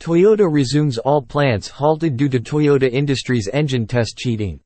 Toyota resumes all plants halted due to Toyota Industries engine test cheating.